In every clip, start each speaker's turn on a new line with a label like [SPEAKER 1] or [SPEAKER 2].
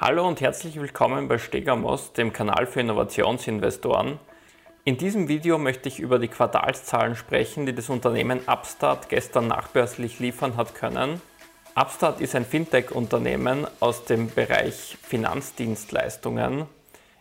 [SPEAKER 1] Hallo und herzlich willkommen bei Stegamos, dem Kanal für Innovationsinvestoren. In diesem Video möchte ich über die Quartalszahlen sprechen, die das Unternehmen Upstart gestern nachbörslich liefern hat können. Upstart ist ein Fintech-Unternehmen aus dem Bereich Finanzdienstleistungen.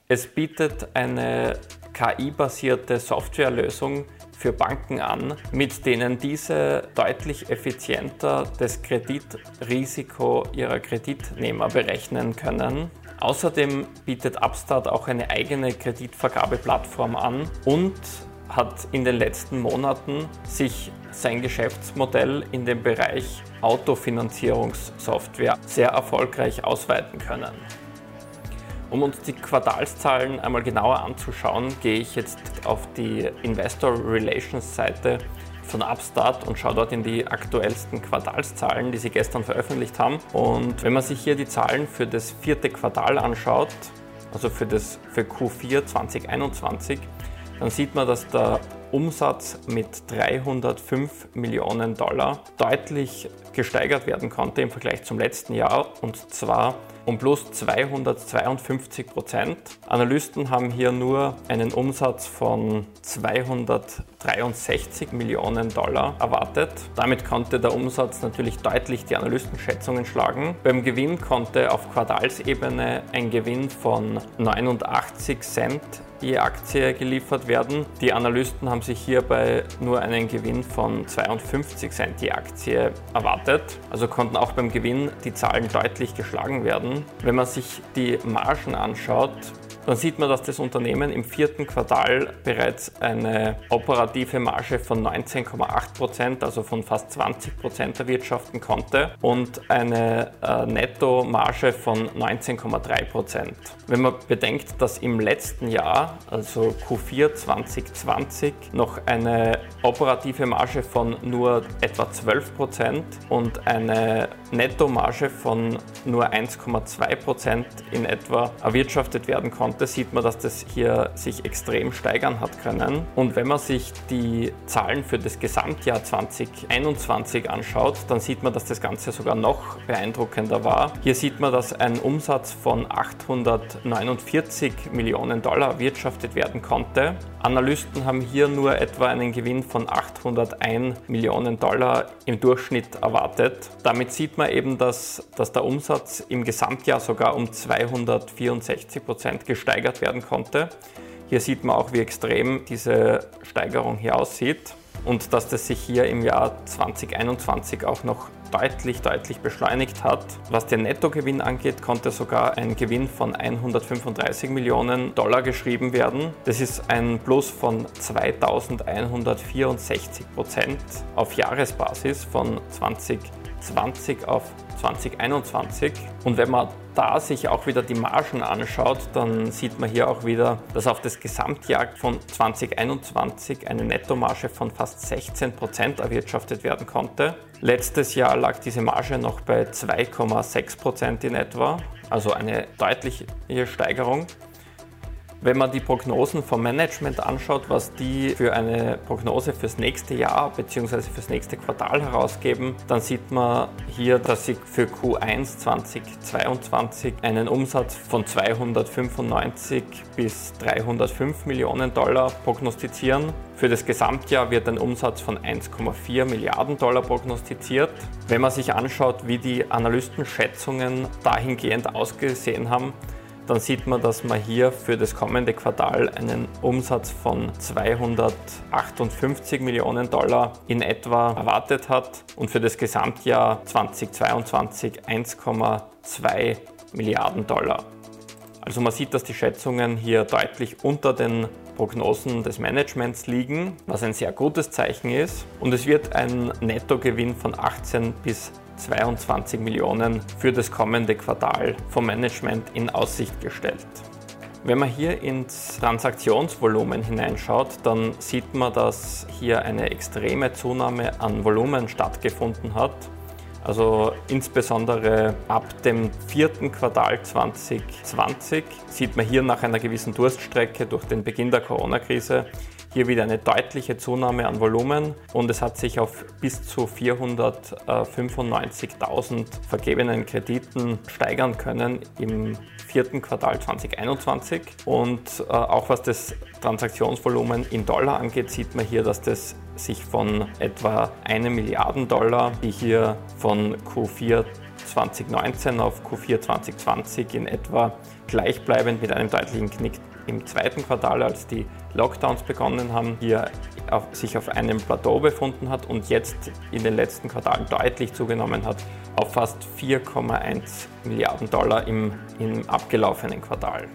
[SPEAKER 1] Es bietet eine KI-basierte Softwarelösung für Banken an, mit denen diese deutlich effizienter das Kreditrisiko ihrer Kreditnehmer berechnen können. Außerdem bietet Upstart auch eine eigene Kreditvergabeplattform an und hat in den letzten Monaten sich sein Geschäftsmodell in dem Bereich Autofinanzierungssoftware sehr erfolgreich ausweiten können. Um uns die Quartalszahlen einmal genauer anzuschauen, gehe ich jetzt auf die Investor Relations Seite von Upstart und schaue dort in die aktuellsten Quartalszahlen, die sie gestern veröffentlicht haben. Und wenn man sich hier die Zahlen für das vierte Quartal anschaut, also für, das, für Q4 2021, dann sieht man, dass der Umsatz mit 305 Millionen Dollar deutlich gesteigert werden konnte im Vergleich zum letzten Jahr und zwar um plus 252 Prozent. Analysten haben hier nur einen Umsatz von 263 Millionen Dollar erwartet. Damit konnte der Umsatz natürlich deutlich die Analystenschätzungen schlagen. Beim Gewinn konnte auf Quartalsebene ein Gewinn von 89 Cent je Aktie geliefert werden. Die Analysten haben sich hierbei nur einen Gewinn von 52 Cent je Aktie erwartet. Also konnten auch beim Gewinn die Zahlen deutlich geschlagen werden. Wenn man sich die Margen anschaut, dann sieht man, dass das Unternehmen im vierten Quartal bereits eine operative Marge von 19,8 Prozent, also von fast 20 Prozent erwirtschaften konnte und eine äh, Nettomarge von 19,3 Prozent. Wenn man bedenkt, dass im letzten Jahr, also Q4 2020, noch eine operative Marge von nur etwa 12 Prozent und eine Nettomarge von nur 1,2 Prozent in etwa erwirtschaftet werden konnte, da sieht man, dass das hier sich extrem steigern hat können. Und wenn man sich die Zahlen für das Gesamtjahr 2021 anschaut, dann sieht man, dass das Ganze sogar noch beeindruckender war. Hier sieht man, dass ein Umsatz von 849 Millionen Dollar erwirtschaftet werden konnte. Analysten haben hier nur etwa einen Gewinn von 801 Millionen Dollar im Durchschnitt erwartet. Damit sieht man eben, dass, dass der Umsatz im Gesamtjahr sogar um 264 Prozent gestiegen gesteigert werden konnte. Hier sieht man auch, wie extrem diese Steigerung hier aussieht und dass das sich hier im Jahr 2021 auch noch deutlich, deutlich beschleunigt hat. Was den Nettogewinn angeht, konnte sogar ein Gewinn von 135 Millionen Dollar geschrieben werden. Das ist ein Plus von 2164 Prozent auf Jahresbasis von 2020 auf 2021. Und wenn man da sich auch wieder die Margen anschaut, dann sieht man hier auch wieder, dass auf das Gesamtjahr von 2021 eine Nettomarge von fast 16 Prozent erwirtschaftet werden konnte. Letztes Jahr lag diese Marge noch bei 2,6 Prozent in etwa, also eine deutliche Steigerung. Wenn man die Prognosen vom Management anschaut, was die für eine Prognose fürs nächste Jahr bzw. fürs nächste Quartal herausgeben, dann sieht man hier, dass sie für Q1 2022 einen Umsatz von 295 bis 305 Millionen Dollar prognostizieren. Für das Gesamtjahr wird ein Umsatz von 1,4 Milliarden Dollar prognostiziert. Wenn man sich anschaut, wie die Analystenschätzungen dahingehend ausgesehen haben, dann sieht man, dass man hier für das kommende Quartal einen Umsatz von 258 Millionen Dollar in etwa erwartet hat und für das Gesamtjahr 2022 1,2 Milliarden Dollar. Also man sieht, dass die Schätzungen hier deutlich unter den Prognosen des Managements liegen, was ein sehr gutes Zeichen ist. Und es wird ein Nettogewinn von 18 bis 22 Millionen für das kommende Quartal vom Management in Aussicht gestellt. Wenn man hier ins Transaktionsvolumen hineinschaut, dann sieht man, dass hier eine extreme Zunahme an Volumen stattgefunden hat. Also insbesondere ab dem vierten Quartal 2020 sieht man hier nach einer gewissen Durststrecke durch den Beginn der Corona-Krise Hier wieder eine deutliche Zunahme an Volumen und es hat sich auf bis zu 495.000 vergebenen Krediten steigern können im vierten Quartal 2021. Und äh, auch was das Transaktionsvolumen in Dollar angeht, sieht man hier, dass das sich von etwa 1 Milliarden Dollar, die hier von Q4 2019 auf Q4 2020 in etwa gleichbleibend mit einem deutlichen Knick im zweiten Quartal, als die Lockdowns begonnen haben, hier auf, sich auf einem Plateau befunden hat und jetzt in den letzten Quartalen deutlich zugenommen hat auf fast 4,1 Milliarden Dollar im, im abgelaufenen Quartal.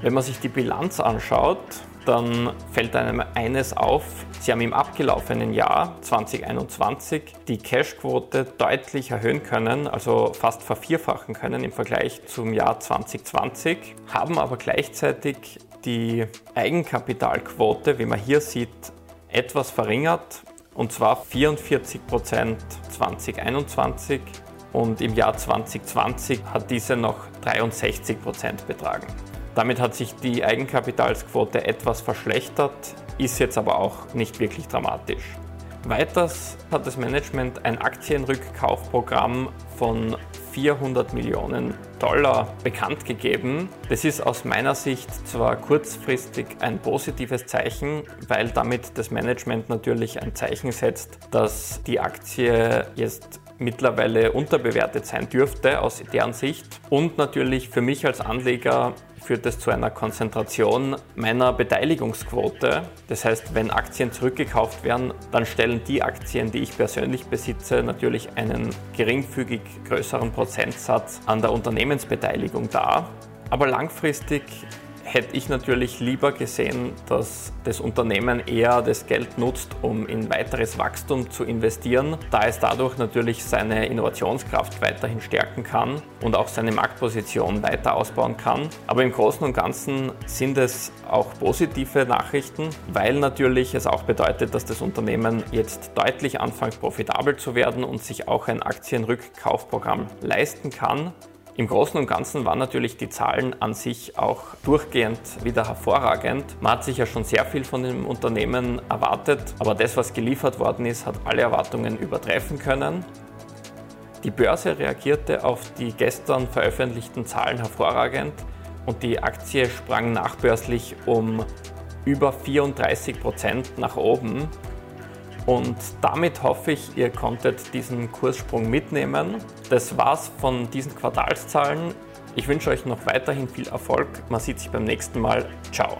[SPEAKER 1] Wenn man sich die Bilanz anschaut, dann fällt einem eines auf. Sie haben im abgelaufenen Jahr 2021 die Cashquote deutlich erhöhen können, also fast vervierfachen können im Vergleich zum Jahr 2020, haben aber gleichzeitig die Eigenkapitalquote, wie man hier sieht, etwas verringert und zwar 44% 2021 und im Jahr 2020 hat diese noch 63% betragen. Damit hat sich die Eigenkapitalsquote etwas verschlechtert, ist jetzt aber auch nicht wirklich dramatisch. Weiters hat das Management ein Aktienrückkaufprogramm von 400 Millionen Dollar bekannt gegeben. Das ist aus meiner Sicht zwar kurzfristig ein positives Zeichen, weil damit das Management natürlich ein Zeichen setzt, dass die Aktie jetzt mittlerweile unterbewertet sein dürfte aus deren Sicht. Und natürlich für mich als Anleger führt es zu einer Konzentration meiner Beteiligungsquote. Das heißt, wenn Aktien zurückgekauft werden, dann stellen die Aktien, die ich persönlich besitze, natürlich einen geringfügig größeren Prozentsatz an der Unternehmensbeteiligung dar. Aber langfristig hätte ich natürlich lieber gesehen, dass das Unternehmen eher das Geld nutzt, um in weiteres Wachstum zu investieren, da es dadurch natürlich seine Innovationskraft weiterhin stärken kann und auch seine Marktposition weiter ausbauen kann. Aber im Großen und Ganzen sind es auch positive Nachrichten, weil natürlich es auch bedeutet, dass das Unternehmen jetzt deutlich anfängt profitabel zu werden und sich auch ein Aktienrückkaufprogramm leisten kann. Im Großen und Ganzen waren natürlich die Zahlen an sich auch durchgehend wieder hervorragend. Man hat sich ja schon sehr viel von dem Unternehmen erwartet, aber das, was geliefert worden ist, hat alle Erwartungen übertreffen können. Die Börse reagierte auf die gestern veröffentlichten Zahlen hervorragend und die Aktie sprang nachbörslich um über 34 Prozent nach oben und damit hoffe ich, ihr konntet diesen Kurssprung mitnehmen. Das war's von diesen Quartalszahlen. Ich wünsche euch noch weiterhin viel Erfolg. Man sieht sich beim nächsten Mal. Ciao.